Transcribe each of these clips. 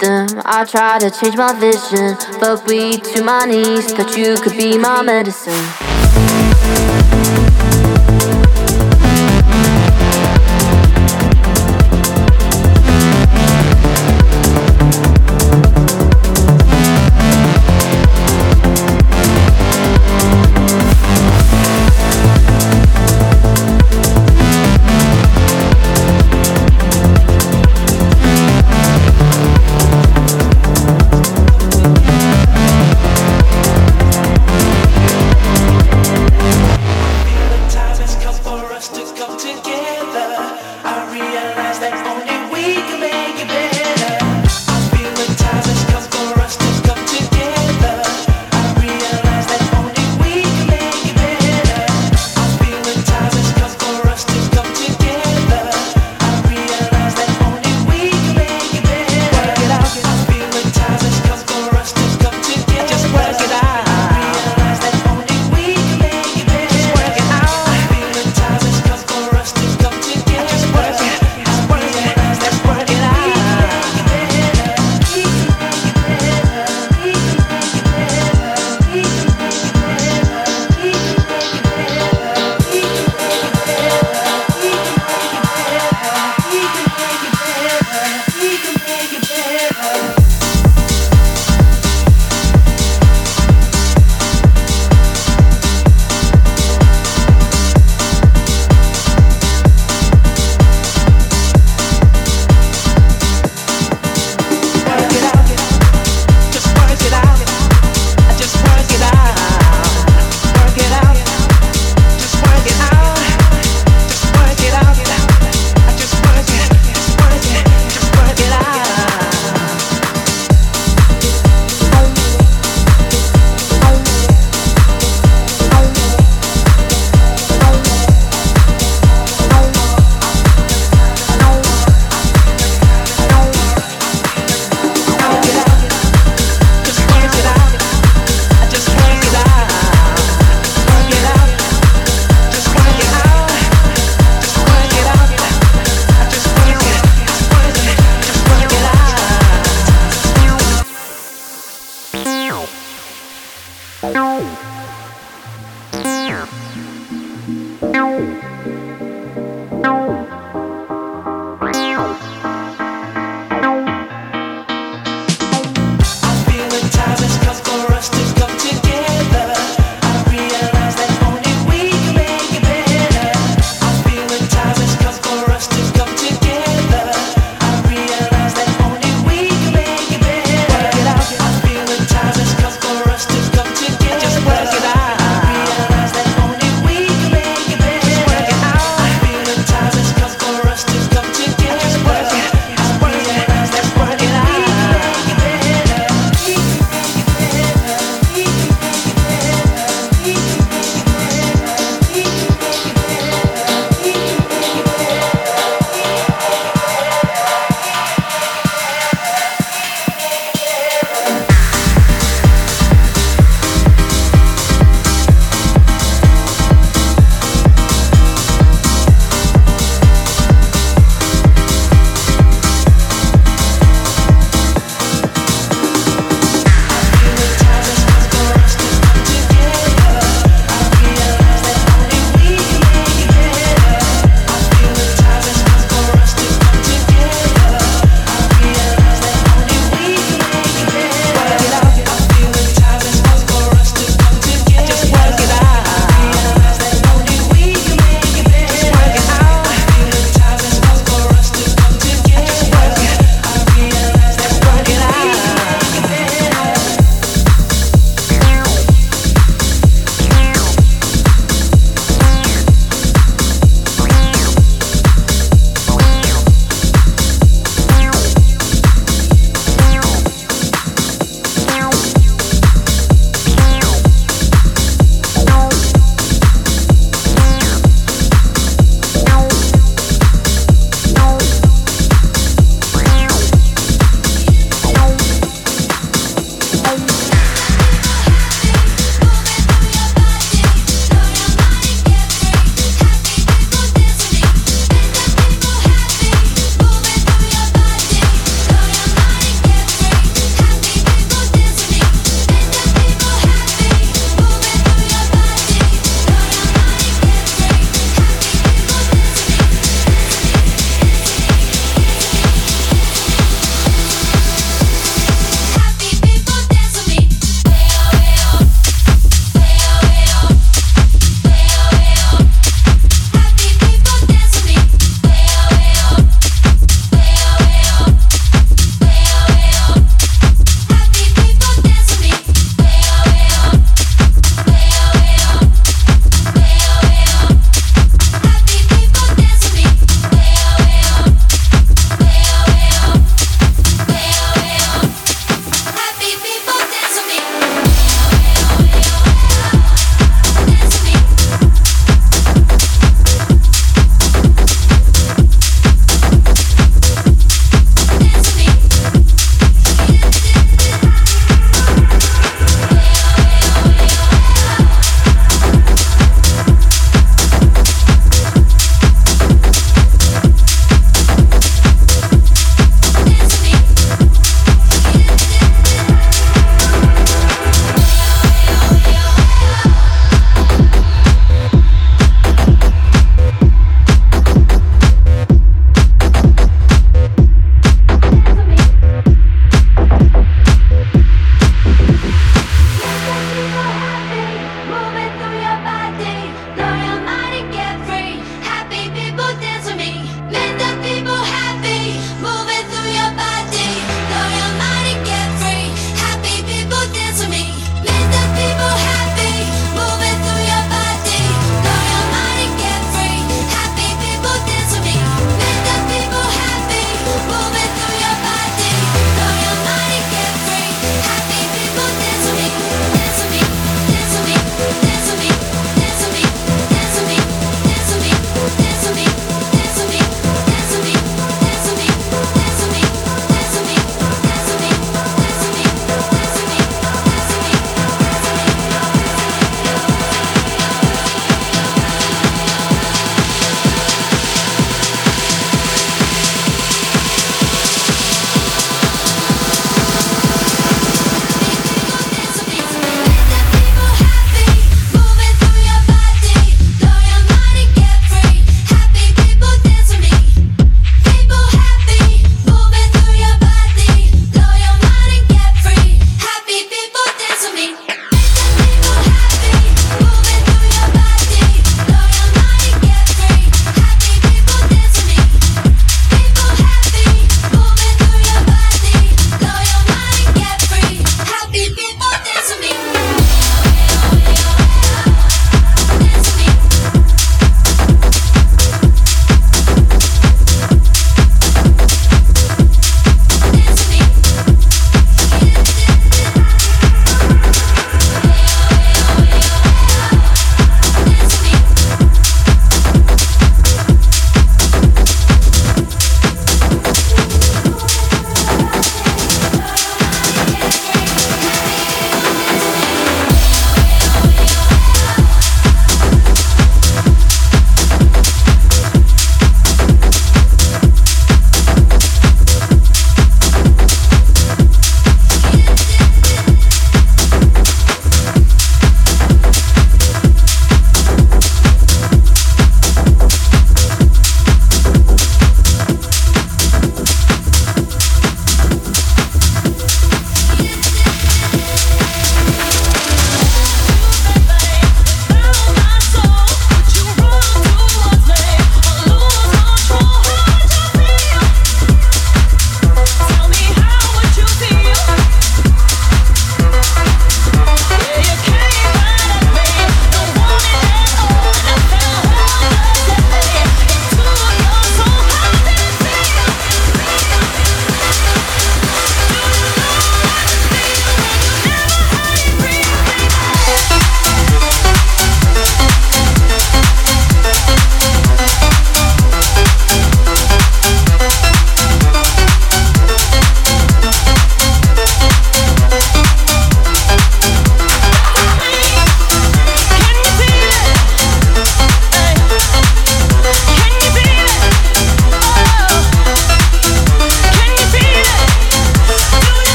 them. I try to change my vision, but we to my knees. Thought you could be my medicine.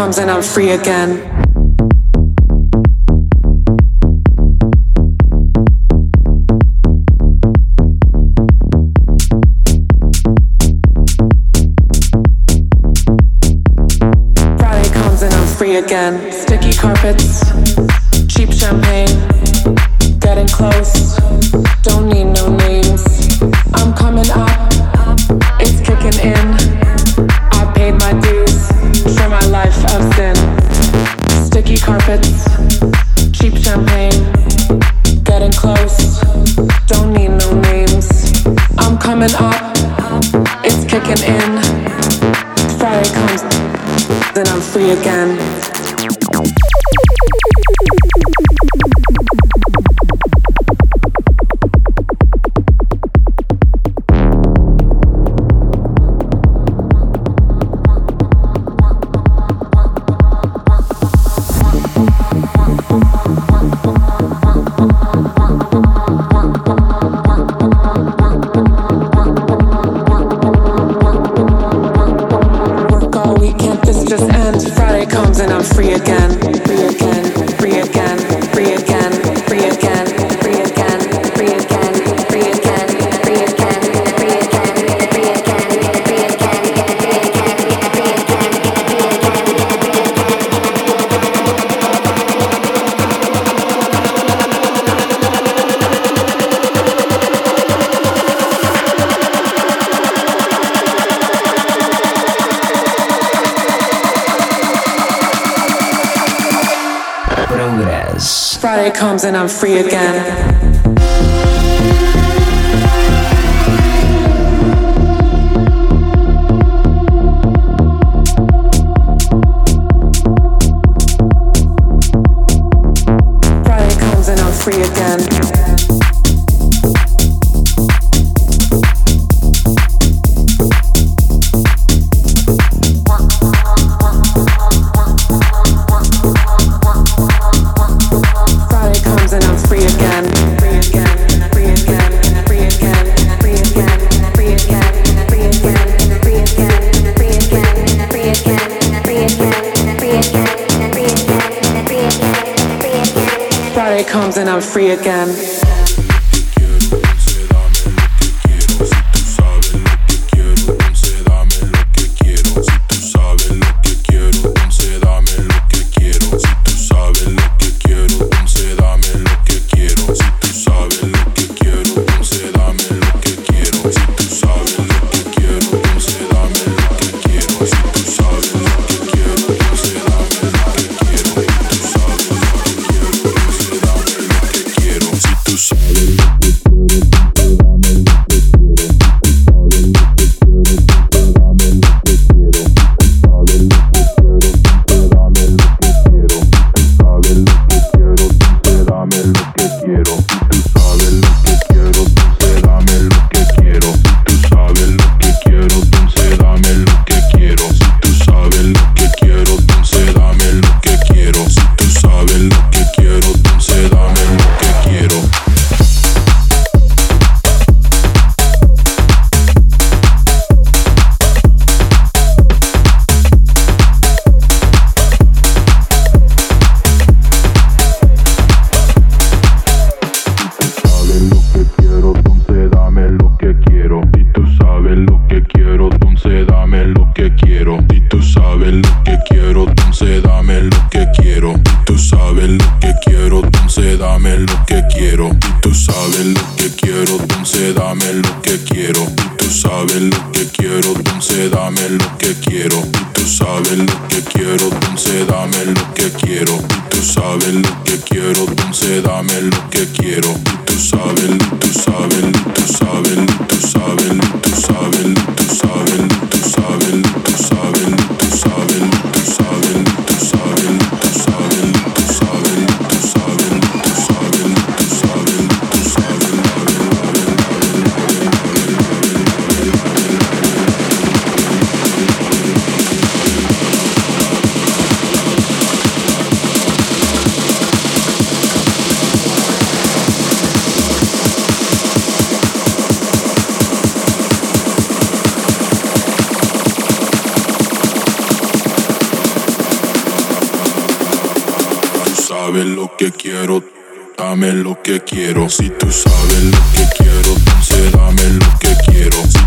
comes and I'm free again. again. Sticky carpets, cheap champagne, getting close, don't need no name. carpets, cheap champagne, getting close, don't need no names. I'm coming up, it's kicking in. Comes, then I'm free again. free again. free again. dame lo que quiero. Tú sabes lo que quiero, dulce, dame lo que quiero. y Tú sabes lo que quiero, dulce, dame lo que quiero. y Tú sabes lo que quiero, dulce, dame lo que quiero. y Tú sabes lo que quiero, dulce, dame lo que quiero. Tú sabes, tú sabes, tú sabes, tú sabes, tú sabes, tú sabes, tú sabes. dame lo que quiero. Si tú sabes lo que quiero, dame lo que quiero.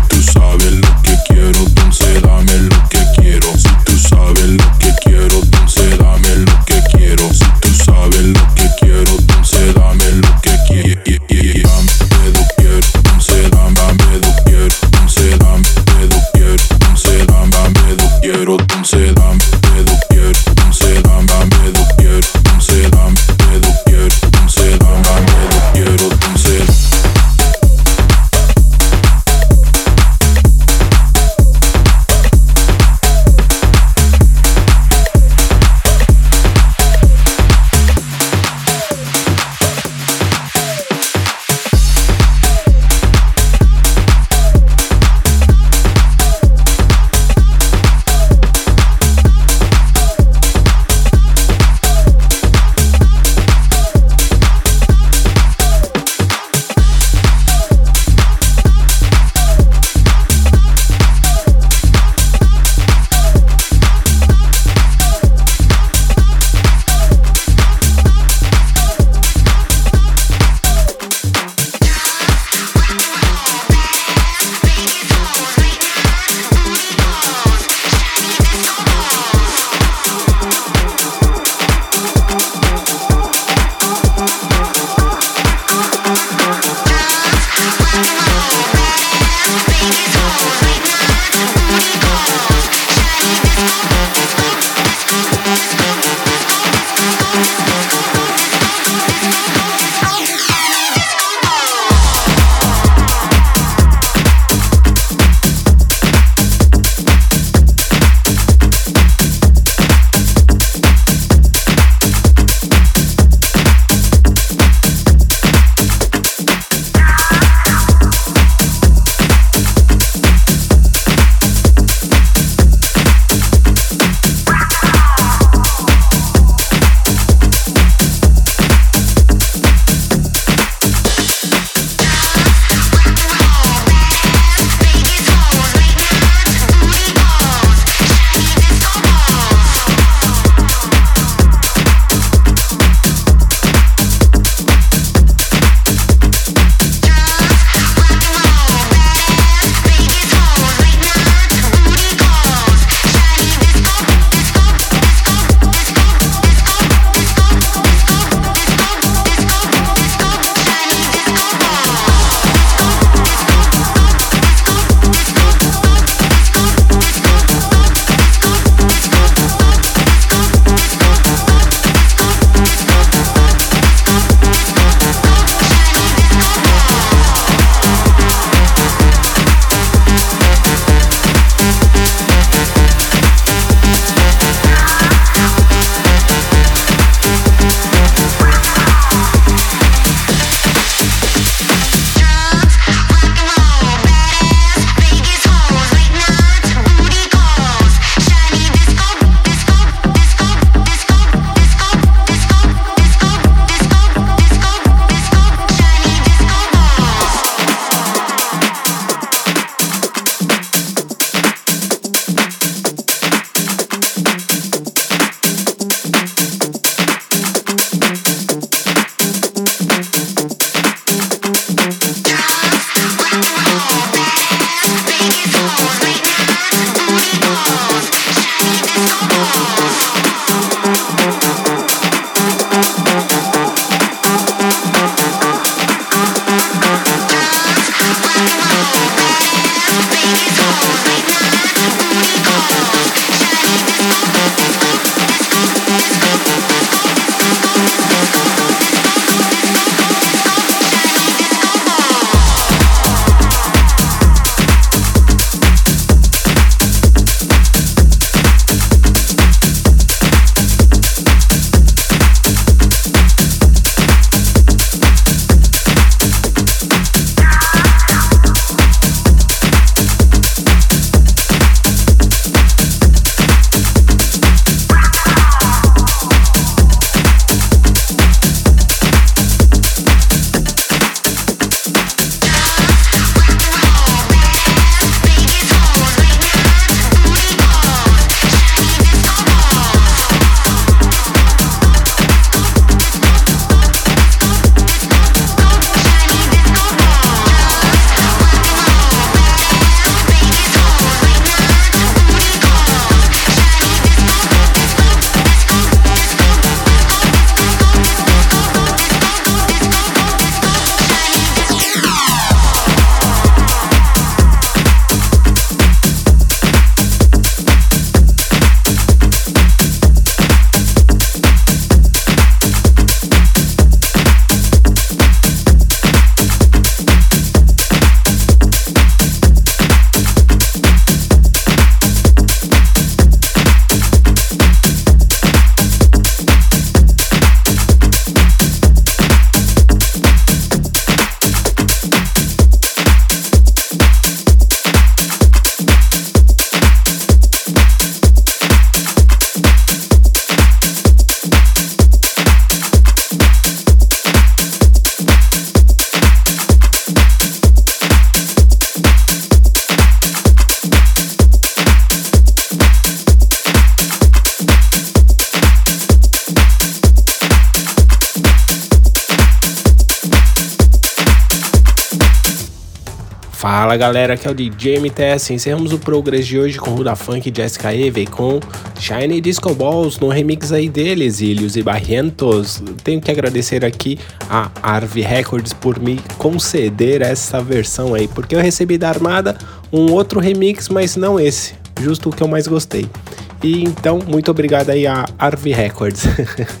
Aqui é o. Encerramos o Progress de hoje com Ruda Funk Jessica Eve com Shiny Disco Balls no remix aí deles, Ilhos e Barrientos. Tenho que agradecer aqui a Arve Records por me conceder essa versão aí, porque eu recebi da Armada um outro remix, mas não esse, justo o que eu mais gostei. E então, muito obrigado aí a Arvi Records.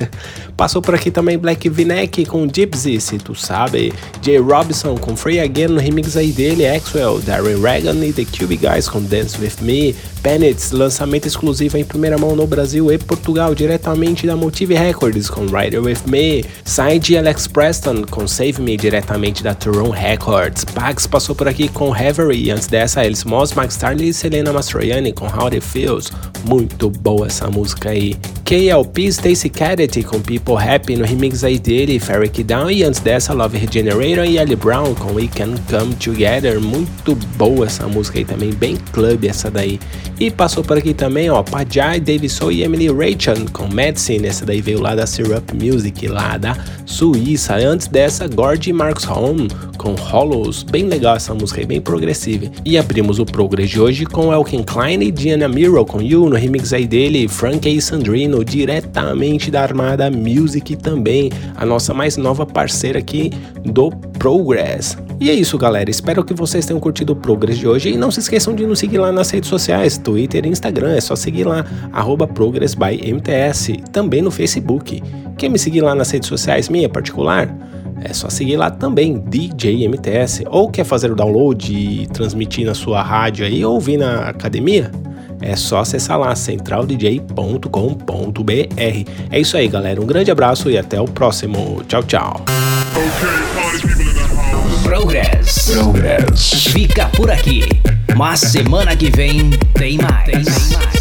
Passou por aqui também Black V-Neck com Gypsy, se tu sabe. Jay Robinson com Free Again no remix aí dele, Axwell, Darren Reagan e The Cube Guys com Dance With Me. Pennett's, lançamento exclusivo em primeira mão no Brasil e Portugal, diretamente da Motive Records com Rider With Me. Side Alex Preston com Save Me, diretamente da Turon Records. Pax passou por aqui com Heavery, antes dessa Alice Moss, Max Starley e Selena Mastroianni com How It Feels. Muito boa essa música aí. KLP Stacy Cadet com People Happy no remix aí dele, Ferric Down e antes dessa Love Regenerator e Ali Brown com We Can Come Together. Muito boa essa música aí também, bem club essa daí. E passou por aqui também, ó, Pajai, David Soul e Emily Rachel com Medicine. Essa daí veio lá da Syrup Music, lá da Suíça. Antes dessa, Gord e Marcos Home com Hollows. Bem legal essa música aí, bem progressiva. E abrimos o Progress de hoje com Elkin Klein e Diana Miro com You no remix aí dele, Frank e Sandrino, diretamente da Armada Music também, a nossa mais nova parceira aqui do Progress. E é isso, galera. Espero que vocês tenham curtido o Progress de hoje. E não se esqueçam de nos seguir lá nas redes sociais, Twitter e Instagram. É só seguir lá, ProgressByMTS. Também no Facebook. Quer me seguir lá nas redes sociais, minha particular? É só seguir lá também, DJ MTS. Ou quer fazer o download e transmitir na sua rádio aí ou ouvir na academia? É só acessar lá centraldj.com.br. É isso aí, galera. Um grande abraço e até o próximo. Tchau, tchau. Progress. Progress. Fica por aqui. Mas semana que vem tem mais. Tem mais.